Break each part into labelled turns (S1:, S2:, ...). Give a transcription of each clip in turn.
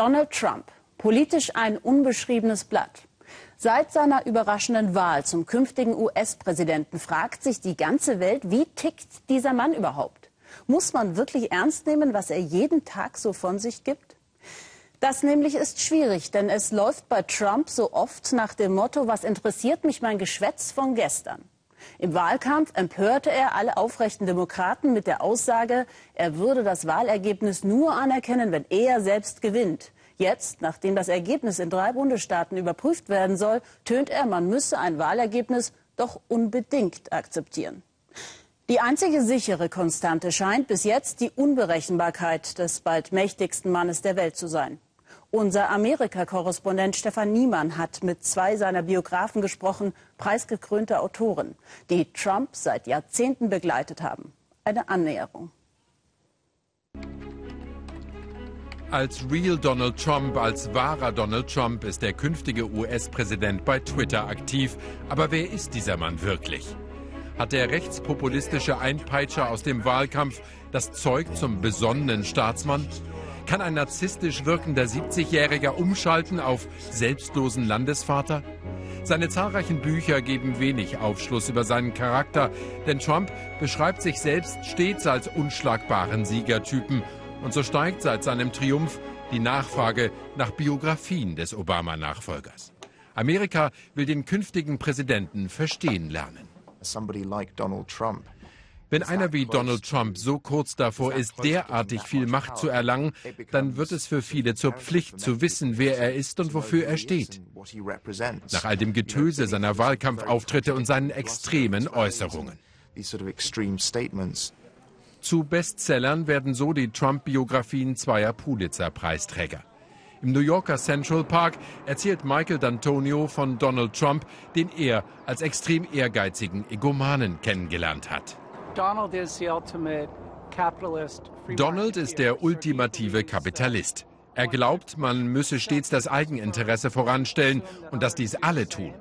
S1: Donald Trump, politisch ein unbeschriebenes Blatt. Seit seiner überraschenden Wahl zum künftigen US-Präsidenten fragt sich die ganze Welt, wie tickt dieser Mann überhaupt? Muss man wirklich ernst nehmen, was er jeden Tag so von sich gibt? Das nämlich ist schwierig, denn es läuft bei Trump so oft nach dem Motto, was interessiert mich mein Geschwätz von gestern? Im Wahlkampf empörte er alle aufrechten Demokraten mit der Aussage, er würde das Wahlergebnis nur anerkennen, wenn er selbst gewinnt. Jetzt, nachdem das Ergebnis in drei Bundesstaaten überprüft werden soll, tönt er, man müsse ein Wahlergebnis doch unbedingt akzeptieren. Die einzige sichere Konstante scheint bis jetzt die Unberechenbarkeit des bald mächtigsten Mannes der Welt zu sein. Unser Amerika-Korrespondent Stefan Niemann hat mit zwei seiner Biografen gesprochen, preisgekrönte Autoren, die Trump seit Jahrzehnten begleitet haben. Eine Annäherung.
S2: Als Real Donald Trump, als wahrer Donald Trump ist der künftige US-Präsident bei Twitter aktiv. Aber wer ist dieser Mann wirklich? Hat der rechtspopulistische Einpeitscher aus dem Wahlkampf das Zeug zum besonnenen Staatsmann? Kann ein narzisstisch wirkender 70-Jähriger umschalten auf selbstlosen Landesvater? Seine zahlreichen Bücher geben wenig Aufschluss über seinen Charakter, denn Trump beschreibt sich selbst stets als unschlagbaren Siegertypen. Und so steigt seit seinem Triumph die Nachfrage nach Biografien des Obama-Nachfolgers. Amerika will den künftigen Präsidenten verstehen lernen.
S3: Somebody like Donald Trump
S2: wenn einer wie Donald Trump so kurz davor ist, derartig viel Macht zu erlangen, dann wird es für viele zur Pflicht zu wissen, wer er ist und wofür er steht. Nach all dem Getöse seiner Wahlkampfauftritte und seinen extremen Äußerungen. Zu Bestsellern werden so die Trump-Biografien zweier Pulitzer-Preisträger. Im New Yorker Central Park erzählt Michael D'Antonio von Donald Trump, den er als extrem ehrgeizigen Egomanen kennengelernt hat.
S4: Donald
S2: ist der ultimative Kapitalist. Er glaubt, man müsse stets das Eigeninteresse voranstellen und dass dies alle tun.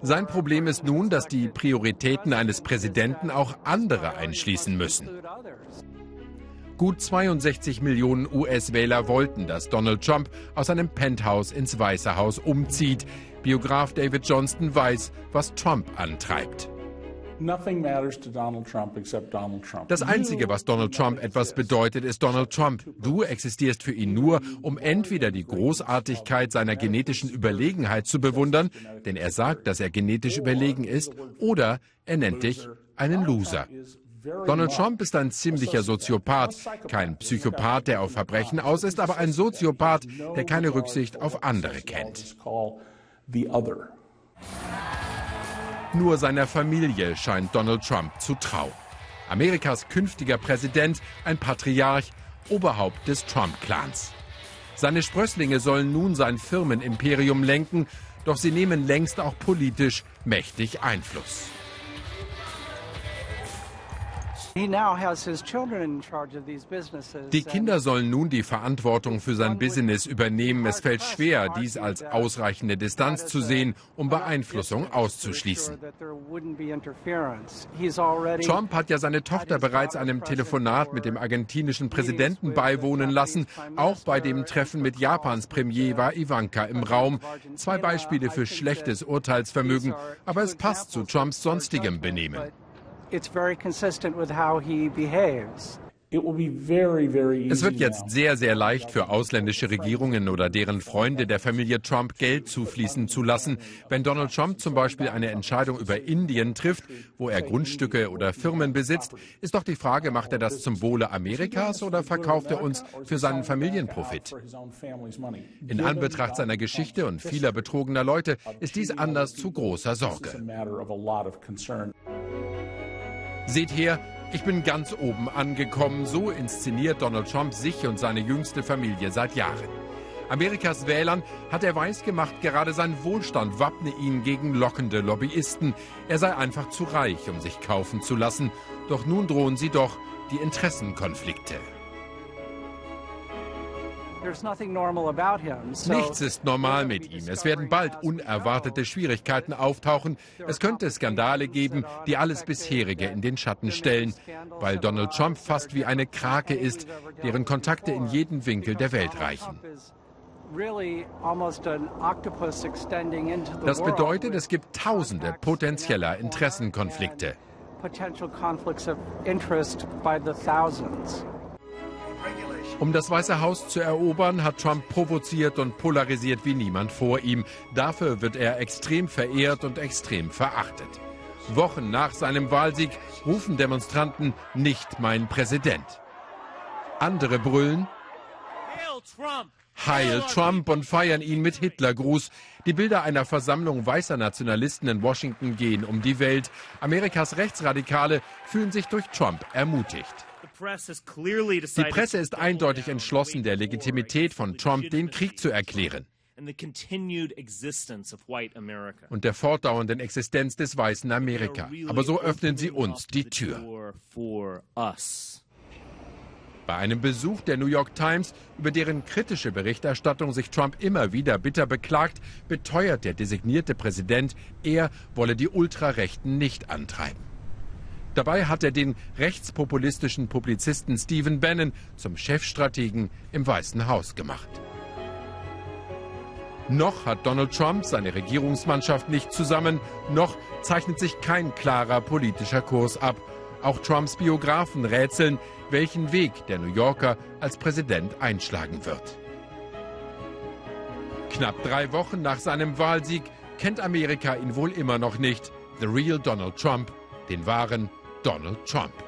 S2: Sein Problem ist nun, dass die Prioritäten eines Präsidenten auch andere einschließen müssen. Gut 62 Millionen US-Wähler wollten, dass Donald Trump aus seinem Penthouse ins Weiße Haus umzieht. Biograf David Johnston weiß, was Trump antreibt. Das Einzige, was Donald Trump etwas bedeutet, ist Donald Trump. Du existierst für ihn nur, um entweder die Großartigkeit seiner genetischen Überlegenheit zu bewundern, denn er sagt, dass er genetisch überlegen ist, oder er nennt dich einen Loser. Donald Trump ist ein ziemlicher Soziopath, kein Psychopath, der auf Verbrechen aus ist, aber ein Soziopath, der keine Rücksicht auf andere kennt. Nur seiner Familie scheint Donald Trump zu trauen. Amerikas künftiger Präsident, ein Patriarch, Oberhaupt des Trump-Clans. Seine Sprösslinge sollen nun sein Firmenimperium lenken, doch sie nehmen längst auch politisch mächtig Einfluss. Die Kinder sollen nun die Verantwortung für sein Business übernehmen. Es fällt schwer, dies als ausreichende Distanz zu sehen, um Beeinflussung auszuschließen. Trump hat ja seine Tochter bereits einem Telefonat mit dem argentinischen Präsidenten beiwohnen lassen. Auch bei dem Treffen mit Japans Premier war Ivanka im Raum. Zwei Beispiele für schlechtes Urteilsvermögen, aber es passt zu Trumps sonstigem Benehmen it's very consistent with how he behaves. Es wird jetzt sehr, sehr leicht für ausländische Regierungen oder deren Freunde der Familie Trump Geld zufließen zu lassen, wenn Donald Trump zum Beispiel eine Entscheidung über Indien trifft, wo er Grundstücke oder Firmen besitzt, ist doch die Frage, macht er das zum Wohle Amerikas oder verkauft er uns für seinen Familienprofit? In Anbetracht seiner Geschichte und vieler betrogener Leute ist dies anders zu großer Sorge. Seht her, ich bin ganz oben angekommen. So inszeniert Donald Trump sich und seine jüngste Familie seit Jahren. Amerikas Wählern hat er weisgemacht, gerade sein Wohlstand wappne ihn gegen lockende Lobbyisten. Er sei einfach zu reich, um sich kaufen zu lassen. Doch nun drohen sie doch die Interessenkonflikte. Nichts ist normal mit ihm. Es werden bald unerwartete Schwierigkeiten auftauchen. Es könnte Skandale geben, die alles bisherige in den Schatten stellen, weil Donald Trump fast wie eine Krake ist, deren Kontakte in jeden Winkel der Welt reichen. Das bedeutet, es gibt tausende potenzieller Interessenkonflikte. Um das Weiße Haus zu erobern, hat Trump provoziert und polarisiert wie niemand vor ihm. Dafür wird er extrem verehrt und extrem verachtet. Wochen nach seinem Wahlsieg rufen Demonstranten nicht mein Präsident. Andere brüllen Heil Trump und feiern ihn mit Hitlergruß. Die Bilder einer Versammlung weißer Nationalisten in Washington gehen um die Welt. Amerikas Rechtsradikale fühlen sich durch Trump ermutigt. Die Presse ist eindeutig entschlossen, der Legitimität von Trump den Krieg zu erklären und der fortdauernden Existenz des weißen Amerika. Aber so öffnen sie uns die Tür. Bei einem Besuch der New York Times, über deren kritische Berichterstattung sich Trump immer wieder bitter beklagt, beteuert der designierte Präsident, er wolle die Ultrarechten nicht antreiben. Dabei hat er den rechtspopulistischen Publizisten Stephen Bannon zum Chefstrategen im Weißen Haus gemacht. Noch hat Donald Trump seine Regierungsmannschaft nicht zusammen, noch zeichnet sich kein klarer politischer Kurs ab. Auch Trumps Biografen rätseln, welchen Weg der New Yorker als Präsident einschlagen wird. Knapp drei Wochen nach seinem Wahlsieg kennt Amerika ihn wohl immer noch nicht. The real Donald Trump, den wahren Donald Trump.